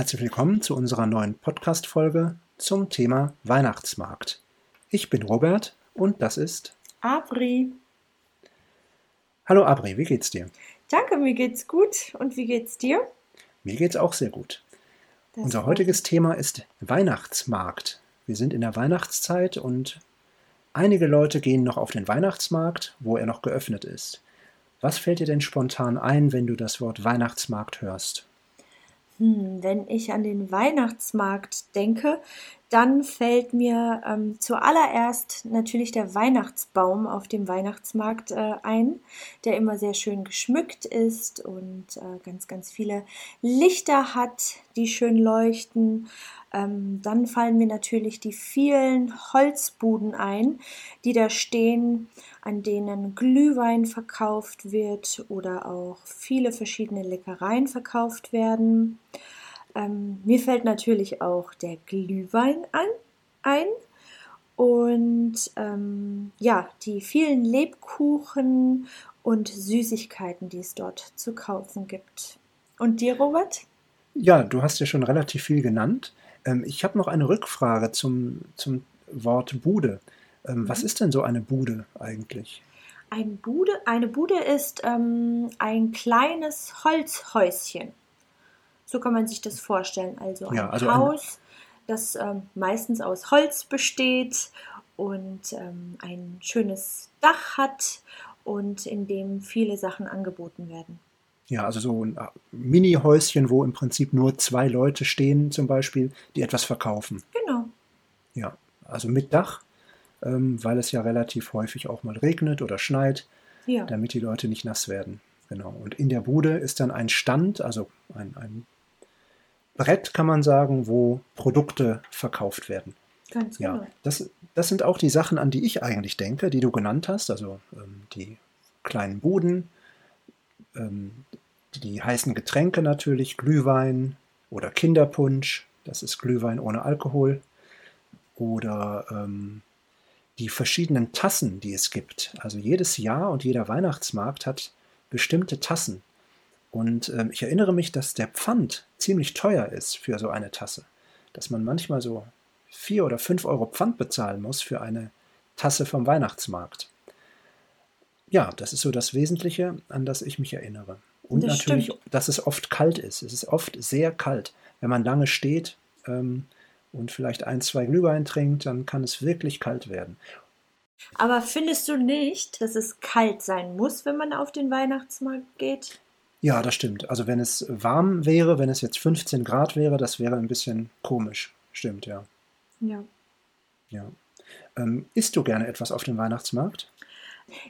Herzlich willkommen zu unserer neuen Podcast-Folge zum Thema Weihnachtsmarkt. Ich bin Robert und das ist Abri. Hallo Abri, wie geht's dir? Danke, mir geht's gut. Und wie geht's dir? Mir geht's auch sehr gut. Das Unser heutiges Thema ist Weihnachtsmarkt. Wir sind in der Weihnachtszeit und einige Leute gehen noch auf den Weihnachtsmarkt, wo er noch geöffnet ist. Was fällt dir denn spontan ein, wenn du das Wort Weihnachtsmarkt hörst? Hm, wenn ich an den Weihnachtsmarkt denke, dann fällt mir ähm, zuallererst natürlich der Weihnachtsbaum auf dem Weihnachtsmarkt äh, ein, der immer sehr schön geschmückt ist und äh, ganz, ganz viele Lichter hat, die schön leuchten. Ähm, dann fallen mir natürlich die vielen Holzbuden ein, die da stehen, an denen Glühwein verkauft wird oder auch viele verschiedene Leckereien verkauft werden. Ähm, mir fällt natürlich auch der Glühwein an, ein. Und ähm, ja, die vielen Lebkuchen und Süßigkeiten, die es dort zu kaufen gibt. Und dir, Robert? Ja, du hast ja schon relativ viel genannt. Ähm, ich habe noch eine Rückfrage zum, zum Wort Bude. Ähm, Was Mhm. ist denn so eine Bude eigentlich? Ein Bude, eine Bude ist ähm, ein kleines Holzhäuschen. So kann man sich das vorstellen. Also ein Ja, also Haus, das ähm, meistens aus Holz besteht und ähm, ein schönes Dach hat und in dem viele Sachen angeboten werden. Ja, also so ein äh, Mini-Häuschen, wo im Prinzip nur zwei Leute stehen, zum Beispiel, die etwas verkaufen. Genau. Ja, also mit Dach, ähm, weil es ja relativ häufig auch mal regnet oder schneit, Ja. damit die Leute nicht nass werden. Genau. Und in der Bude ist dann ein Stand, also ein, ein Brett, kann man sagen, wo Produkte verkauft werden. Ganz Ja, genau. das, das sind auch die Sachen, an die ich eigentlich denke, die du genannt hast. Also ähm, die kleinen Buden, ähm, die heißen Getränke natürlich, Glühwein oder Kinderpunsch, das ist Glühwein ohne Alkohol. Oder ähm, die verschiedenen Tassen, die es gibt. Also jedes Jahr und jeder Weihnachtsmarkt hat bestimmte Tassen. Und ähm, ich erinnere mich, dass der Pfand ziemlich teuer ist für so eine Tasse. Dass man manchmal so vier oder fünf Euro Pfand bezahlen muss für eine Tasse vom Weihnachtsmarkt. Ja, das ist so das Wesentliche, an das ich mich erinnere. Und Das natürlich, stimmt. dass es oft kalt ist. Es ist oft sehr kalt. Wenn man lange steht ähm, und vielleicht ein, zwei Glühwein trinkt, dann kann es wirklich kalt werden. Aber findest du nicht, dass es kalt sein muss, wenn man auf den Weihnachtsmarkt geht? Ja, das stimmt. Also wenn es warm wäre, wenn es jetzt 15 Grad wäre, das wäre ein bisschen komisch. Stimmt, ja. Ja. ja. Ähm, isst du gerne etwas auf dem Weihnachtsmarkt?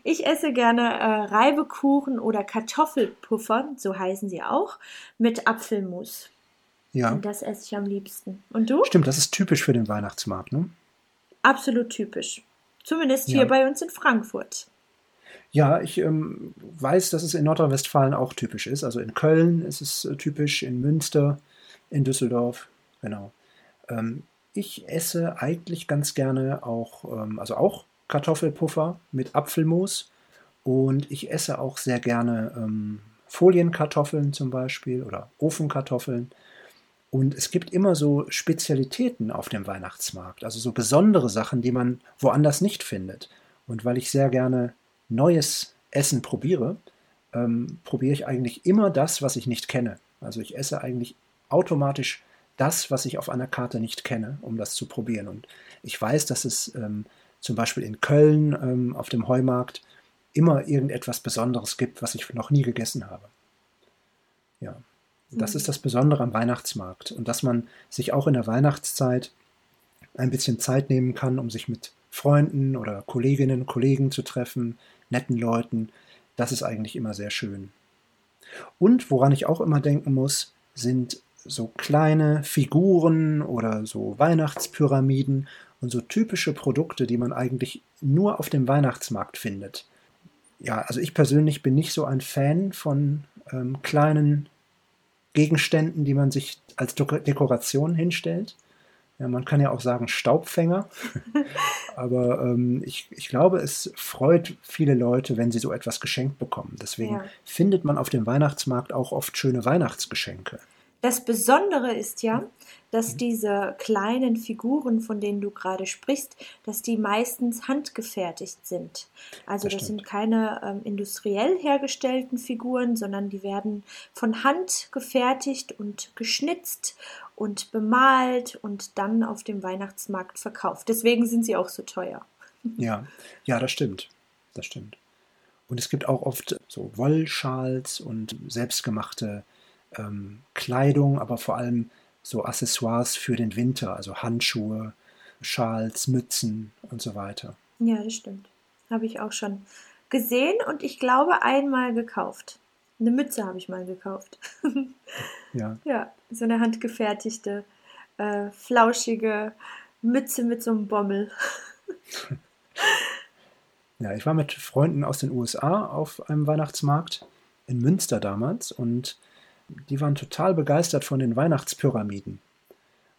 Ich esse gerne äh, Reibekuchen oder Kartoffelpuffer, so heißen sie auch, mit Apfelmus. Ja. Und das esse ich am liebsten. Und du? Stimmt, das ist typisch für den Weihnachtsmarkt, ne? Absolut typisch. Zumindest Ja. hier bei uns in Frankfurt. Ja, ich ähm, weiß, dass es in Nordrhein-Westfalen auch typisch ist. Also in Köln ist es äh, typisch, in Münster, in Düsseldorf, genau. Ähm, ich esse eigentlich ganz gerne auch, ähm, also auch Kartoffelpuffer mit Apfelmus und ich esse auch sehr gerne ähm, Folienkartoffeln zum Beispiel oder Ofenkartoffeln. Und es gibt immer so Spezialitäten auf dem Weihnachtsmarkt, also so besondere Sachen, die man woanders nicht findet. Und weil ich sehr gerne neues Essen probiere, ähm, probiere ich eigentlich immer das, was ich nicht kenne. Also ich esse eigentlich automatisch das, was ich auf einer Karte nicht kenne, um das zu probieren. Und ich weiß, dass es ähm, zum Beispiel in Köln ähm, auf dem Heumarkt immer irgendetwas Besonderes gibt, was ich noch nie gegessen habe. Ja, das Mhm. ist das Besondere am Weihnachtsmarkt und dass man sich auch in der Weihnachtszeit ein bisschen Zeit nehmen kann, um sich mit Freunden oder Kolleginnen, Kollegen zu treffen, netten Leuten. Das ist eigentlich immer sehr schön. Und woran ich auch immer denken muss, sind so kleine Figuren oder so Weihnachtspyramiden und so typische Produkte, die man eigentlich nur auf dem Weihnachtsmarkt findet. Ja, also ich persönlich bin nicht so ein Fan von ähm, kleinen Gegenständen, die man sich als Deko- Dekoration hinstellt. Ja, man kann ja auch sagen Staubfänger, aber ähm, ich, ich glaube, es freut viele Leute, wenn sie so etwas geschenkt bekommen. Deswegen Ja. findet man auf dem Weihnachtsmarkt auch oft schöne Weihnachtsgeschenke. Das Besondere ist ja, dass Mhm. diese kleinen Figuren, von denen du gerade sprichst, dass die meistens handgefertigt sind. Also Das das sind keine ähm, industriell hergestellten Figuren, sondern die werden von Hand gefertigt und geschnitzt und bemalt und dann auf dem Weihnachtsmarkt verkauft. Deswegen sind sie auch so teuer. Ja, ja, das stimmt. Das stimmt. Und es gibt auch oft so Wollschals und selbstgemachte ähm, Kleidung, aber vor allem so Accessoires für den Winter, also Handschuhe, Schals, Mützen und so weiter. Ja, das stimmt. Habe ich auch schon gesehen und ich glaube einmal gekauft. Eine Mütze habe ich mal gekauft. Ja, Ja, so eine handgefertigte, äh, flauschige Mütze mit so einem Bommel. ja, ich war mit Freunden aus den USA auf einem Weihnachtsmarkt in Münster damals und die waren total begeistert von den Weihnachtspyramiden.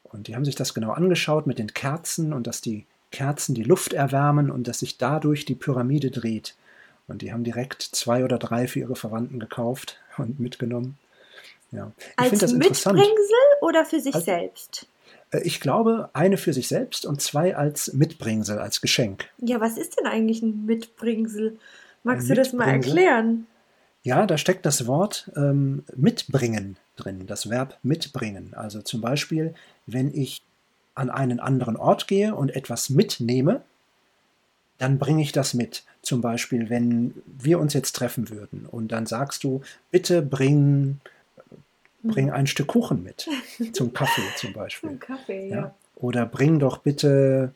Und die haben sich das genau angeschaut mit den Kerzen und dass die Kerzen die Luft erwärmen und dass sich dadurch die Pyramide dreht. Und die haben direkt zwei oder drei für ihre Verwandten gekauft und mitgenommen. Ja. Ich Als finde das interessant. Mitbringsel oder für sich Als- selbst? Äh, Ich glaube, eine für sich selbst und zwei als Mitbringsel, als Geschenk. Ja, was ist denn eigentlich ein Mitbringsel? Magst Ein du das mal erklären? Ja, da steckt das Wort ähm, mitbringen drin, das Verb mitbringen. Also zum Beispiel, wenn ich an einen anderen Ort gehe und etwas mitnehme, dann bringe ich das mit. Zum Beispiel, wenn wir uns jetzt treffen würden und dann sagst du, bitte bring, bring ein Stück Kuchen mit zum Kaffee zum Beispiel. Ein Kaffee, Ja. ja. Oder bring doch bitte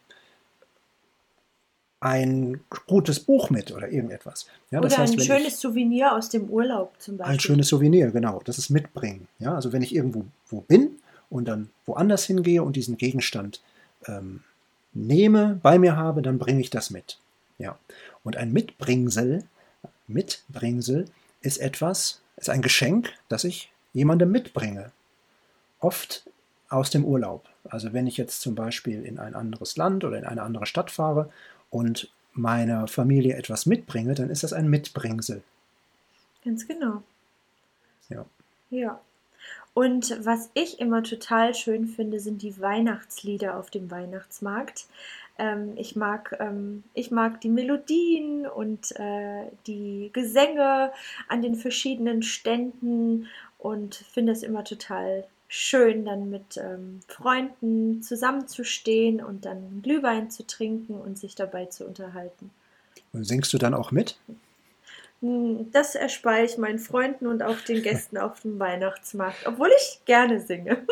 ein gutes Buch mit oder irgendetwas. Ja, Oder heißt, ein schönes ich, Souvenir aus dem Urlaub zum Beispiel. ein schönes Souvenir, genau, das ist mitbringen. Ja, also wenn ich irgendwo wo bin und dann woanders hingehe und diesen Gegenstand ähm, nehme, bei mir habe, dann bringe ich das mit. Ja. Und ein Mitbringsel, Mitbringsel ist etwas, ist ein Geschenk, das ich jemandem mitbringe. Oft aus dem Urlaub. Also wenn ich jetzt zum Beispiel in ein anderes Land oder in eine andere Stadt fahre und meiner Familie etwas mitbringe, dann ist das ein Mitbringsel. Ganz genau. Ja. Ja. Und was ich immer total schön finde, sind die Weihnachtslieder auf dem Weihnachtsmarkt. Ähm, ich, mag, ähm, ich mag die Melodien und äh, die Gesänge an den verschiedenen Ständen und finde es immer total schön, dann mit ähm, Freunden zusammenzustehen und dann Glühwein zu trinken und sich dabei zu unterhalten. Und singst du dann auch mit? Das erspare ich meinen Freunden und auch den Gästen auf dem Weihnachtsmarkt, obwohl ich gerne singe.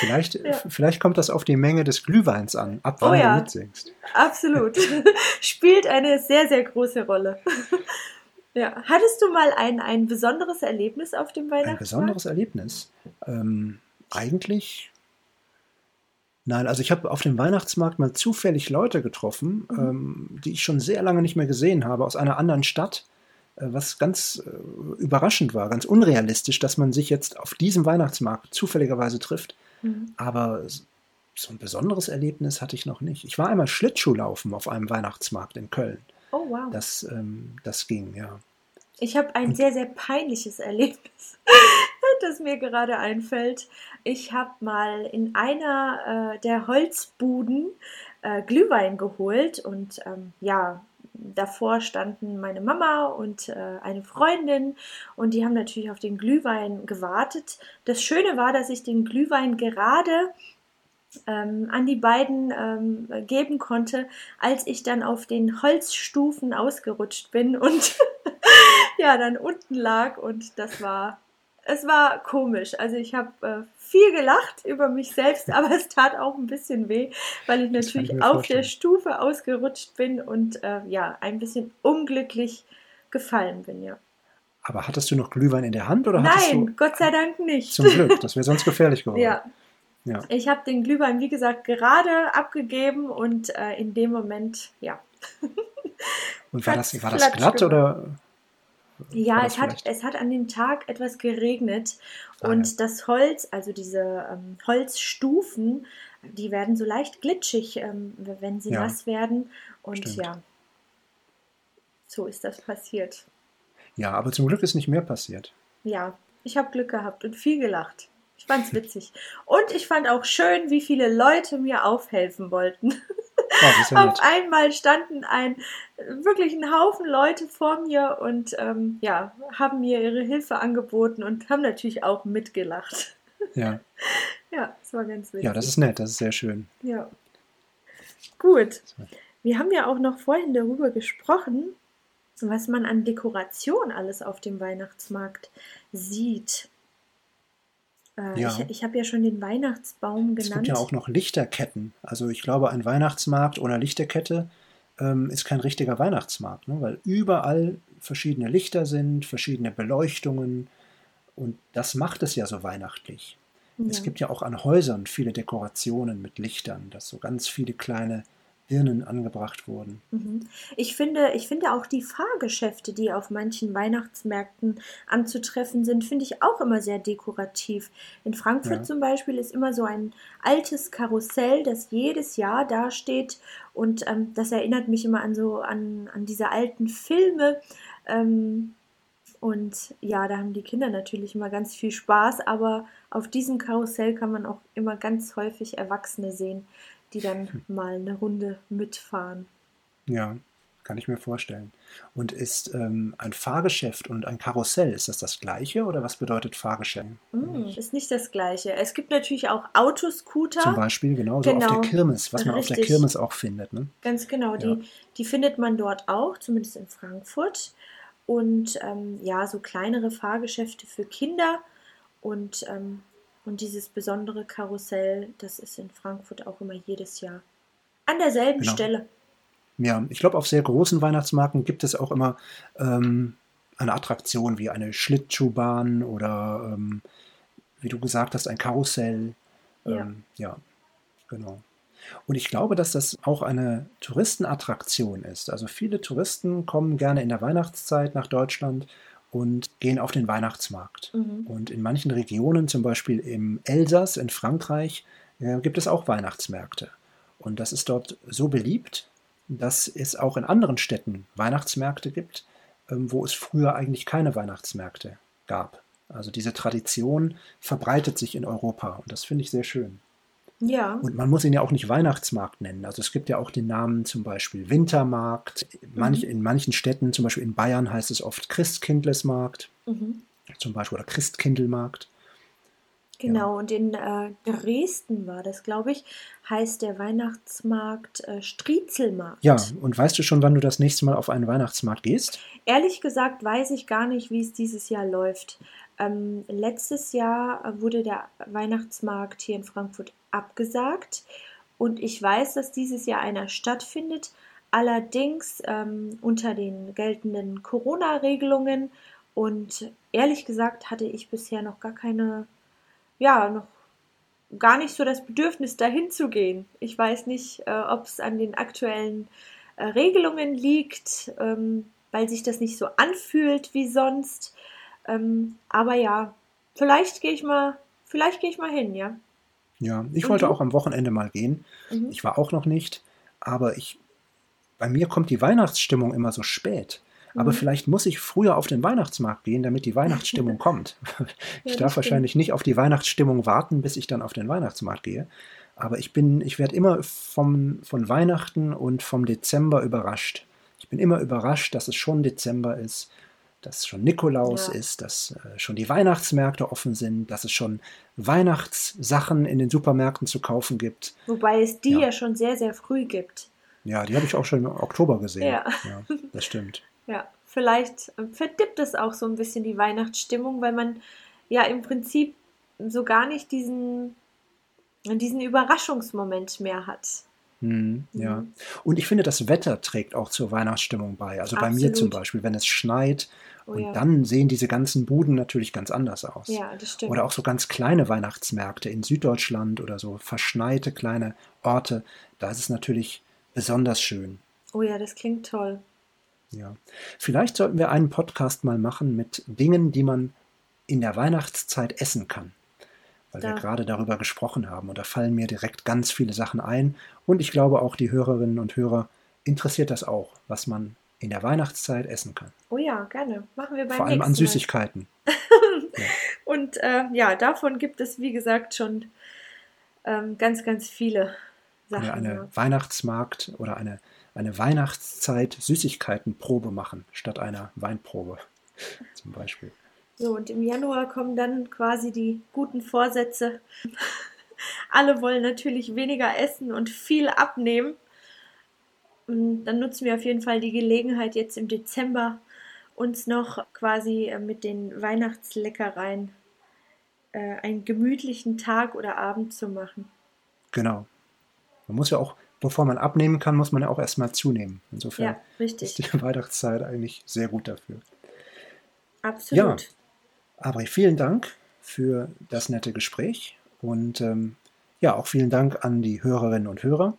Vielleicht, Ja. vielleicht kommt das auf die Menge des Glühweins an, ab Oh wann ja. du mitsingst. Absolut. Spielt eine sehr, sehr große Rolle. Ja. Hattest du mal ein, ein besonderes Erlebnis auf dem Ein Weihnachtsmarkt? besonderes Erlebnis. Ähm, eigentlich. Nein, also ich habe auf dem Weihnachtsmarkt mal zufällig Leute getroffen, Mhm. ähm, die ich schon sehr lange nicht mehr gesehen habe, aus einer anderen Stadt, was ganz äh, überraschend war, ganz unrealistisch, dass man sich jetzt auf diesem Weihnachtsmarkt zufälligerweise trifft. Mhm. Aber so ein besonderes Erlebnis hatte ich noch nicht. Ich war einmal Schlittschuhlaufen auf einem Weihnachtsmarkt in Köln. Oh, wow. Das, ähm, das ging, ja. Ich habe ein sehr, sehr peinliches Erlebnis, das mir gerade einfällt. Ich habe mal in einer äh, der Holzbuden äh, Glühwein geholt und ähm, ja, davor standen meine Mama und äh, eine Freundin und die haben natürlich auf den Glühwein gewartet. Das Schöne war, dass ich den Glühwein gerade ähm, an die beiden ähm, geben konnte, als ich dann auf den Holzstufen ausgerutscht bin und ja, dann unten lag und das war, es war komisch. Also ich habe äh, viel gelacht über mich selbst, aber es tat auch ein bisschen weh, weil ich ich natürlich mir auf vorstellen. der Stufe ausgerutscht bin und äh, ja, ein bisschen unglücklich gefallen bin, ja. Aber hattest du noch Glühwein in der Hand oder hattest Nein, du Gott sei Dank nicht. zum Glück? Das wäre sonst gefährlich geworden. Ja, Ja. ich habe den Glühwein, wie gesagt, gerade abgegeben und äh, in dem Moment, ja. Und war das, war das glatt oder? Ja, es hat, es hat an dem Tag etwas geregnet Ah, und ja. das Holz, also diese ähm, Holzstufen, die werden so leicht glitschig, ähm, wenn sie Ja. nass werden. Und Stimmt. ja, so ist das passiert. Ja, aber zum Glück ist nicht mehr passiert. Ja, ich habe Glück gehabt und viel gelacht. Ich fand's witzig. Und ich fand auch schön, wie viele Leute mir aufhelfen wollten. Oh, ja Auf einmal standen ein wirklich ein Haufen Leute vor mir und ähm, ja, haben mir ihre Hilfe angeboten und haben natürlich auch mitgelacht. Ja. ja, das war ganz witzig. Ja, das ist nett, das ist sehr schön. Ja. Gut. Wir haben ja auch noch vorhin darüber gesprochen, was man an Dekoration alles auf dem Weihnachtsmarkt sieht. Äh, ja. Ich, ich habe ja schon den Weihnachtsbaum genannt. Es gibt ja auch noch Lichterketten. Also ich glaube, ein Weihnachtsmarkt ohne Lichterkette ähm, ist kein richtiger Weihnachtsmarkt, ne? weil überall verschiedene Lichter sind, verschiedene Beleuchtungen und das macht es ja so weihnachtlich. Ja. Es gibt ja auch an Häusern viele Dekorationen mit Lichtern, dass so ganz viele kleine Birnen angebracht wurden. Mhm. Ich finde, ich finde auch die Fahrgeschäfte, die auf manchen Weihnachtsmärkten anzutreffen sind, finde ich auch immer sehr dekorativ. In Frankfurt ja. zum Beispiel ist immer so ein altes Karussell, das jedes Jahr dasteht und ähm, das erinnert mich immer an so an, an diese alten Filme. Ähm, und ja, da haben die Kinder natürlich immer ganz viel Spaß, aber auf diesem Karussell kann man auch immer ganz häufig Erwachsene sehen, die dann hm. mal eine Runde mitfahren. Ja, kann ich mir vorstellen. Und ist ähm, ein Fahrgeschäft und ein Karussell, ist das das gleiche oder was bedeutet Fahrgeschäft? Mm, ist nicht das gleiche. Es gibt natürlich auch Autoscooter. Zum Beispiel, genau, so genau. auf der genau. Kirmes, was man Richtig. auf der Kirmes auch findet. Ne? Ganz genau, ja. die, die findet man dort auch, zumindest in Frankfurt. Und ähm, ja, so kleinere Fahrgeschäfte für Kinder und ähm, und dieses besondere Karussell, das ist in Frankfurt auch immer jedes Jahr an derselben genau. Stelle. Ja, ich glaube, auf sehr großen Weihnachtsmarken gibt es auch immer ähm, eine Attraktion wie eine Schlittschuhbahn oder, ähm, wie du gesagt hast, ein Karussell. Ja. Ähm, ja, genau. Und ich glaube, dass das auch eine Touristenattraktion ist. Also viele Touristen kommen gerne in der Weihnachtszeit nach Deutschland und gehen auf den Weihnachtsmarkt. Mhm. Und in manchen Regionen, zum Beispiel im Elsass in Frankreich, äh, gibt es auch Weihnachtsmärkte. Und das ist dort so beliebt, dass es auch in anderen Städten Weihnachtsmärkte gibt, ähm, wo es früher eigentlich keine Weihnachtsmärkte gab. Also diese Tradition verbreitet sich in Europa und das finde ich sehr schön. Ja. Und man muss ihn ja auch nicht Weihnachtsmarkt nennen. Also es gibt ja auch den Namen zum Beispiel Wintermarkt. Manch, mhm. In manchen Städten, zum Beispiel in Bayern, heißt es oft Christkindlesmarkt. Mhm. Zum Beispiel oder Christkindelmarkt. Genau, ja. und in äh, Dresden war das, glaube ich, heißt der Weihnachtsmarkt äh, Striezelmarkt. Ja, und weißt du schon, wann du das nächste Mal auf einen Weihnachtsmarkt gehst? Ehrlich gesagt weiß ich gar nicht, wie es dieses Jahr läuft. Ähm, letztes Jahr wurde der Weihnachtsmarkt hier in Frankfurt abgesagt und ich weiß, dass dieses Jahr einer stattfindet, allerdings ähm, unter den geltenden Corona-Regelungen und ehrlich gesagt hatte ich bisher noch gar keine, ja, noch gar nicht so das Bedürfnis, dahin zu gehen. Ich weiß nicht, äh, ob es an den aktuellen äh, Regelungen liegt, ähm, weil sich das nicht so anfühlt wie sonst. Ähm, aber ja, vielleicht gehe ich mal, vielleicht gehe ich mal hin, ja. Ja, ich Und wollte du? auch am Wochenende mal gehen. Mhm. Ich war auch noch nicht, aber ich, bei mir kommt die Weihnachtsstimmung immer so spät. Aber mhm. vielleicht muss ich früher auf den Weihnachtsmarkt gehen, damit die Weihnachtsstimmung kommt. ich ja, darf wahrscheinlich nicht auf die Weihnachtsstimmung warten, bis ich dann auf den Weihnachtsmarkt gehe. Aber ich bin, ich werde immer vom, von Weihnachten und vom Dezember überrascht. Ich bin immer überrascht, dass es schon Dezember ist dass schon Nikolaus ja. ist, dass äh, schon die Weihnachtsmärkte offen sind, dass es schon Weihnachtssachen in den Supermärkten zu kaufen gibt. Wobei es die ja, ja schon sehr, sehr früh gibt. Ja, die habe ich auch schon im Oktober gesehen. Ja. ja das stimmt. Ja, vielleicht äh, verdippt es auch so ein bisschen die Weihnachtsstimmung, weil man ja im Prinzip so gar nicht diesen, diesen Überraschungsmoment mehr hat. Mhm, ja. Mhm. Und ich finde, das Wetter trägt auch zur Weihnachtsstimmung bei. Also Absolut. bei mir zum Beispiel, wenn es schneit oh, und ja. dann sehen diese ganzen Buden natürlich ganz anders aus. Ja, das stimmt. Oder auch so ganz kleine Weihnachtsmärkte in Süddeutschland oder so verschneite kleine Orte. Da ist es natürlich besonders schön. Oh ja, das klingt toll. Ja. Vielleicht sollten wir einen Podcast mal machen mit Dingen, die man in der Weihnachtszeit essen kann weil da. wir gerade darüber gesprochen haben. Und da fallen mir direkt ganz viele Sachen ein. Und ich glaube auch die Hörerinnen und Hörer interessiert das auch, was man in der Weihnachtszeit essen kann. Oh ja, gerne. Machen wir beim Vor allem an. Süßigkeiten. Und äh, ja, davon gibt es, wie gesagt, schon ähm, ganz, ganz viele Sachen. wir eine ja. Weihnachtsmarkt oder eine, eine Weihnachtszeit Süßigkeitenprobe machen, statt einer Weinprobe zum Beispiel. So, und im Januar kommen dann quasi die guten Vorsätze. Alle wollen natürlich weniger essen und viel abnehmen. Und dann nutzen wir auf jeden Fall die Gelegenheit, jetzt im Dezember uns noch quasi äh, mit den Weihnachtsleckereien äh, einen gemütlichen Tag oder Abend zu machen. Genau. Man muss ja auch, bevor man abnehmen kann, muss man ja auch erstmal zunehmen. Insofern Ja, richtig. ist die Weihnachtszeit eigentlich sehr gut dafür. Absolut. Aber vielen Dank für das nette Gespräch und ähm, ja, auch vielen Dank an die Hörerinnen und Hörer.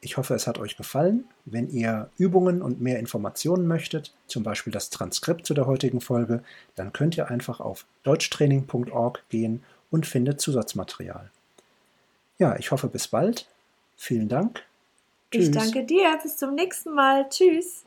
Ich hoffe, es hat euch gefallen. Wenn ihr Übungen und mehr Informationen möchtet, zum Beispiel das Transkript zu der heutigen Folge, dann könnt ihr einfach auf deutschtraining.org gehen und findet Zusatzmaterial. Ja, ich hoffe bis bald. Vielen Dank. Ich danke dir. Bis zum nächsten Mal. Tschüss.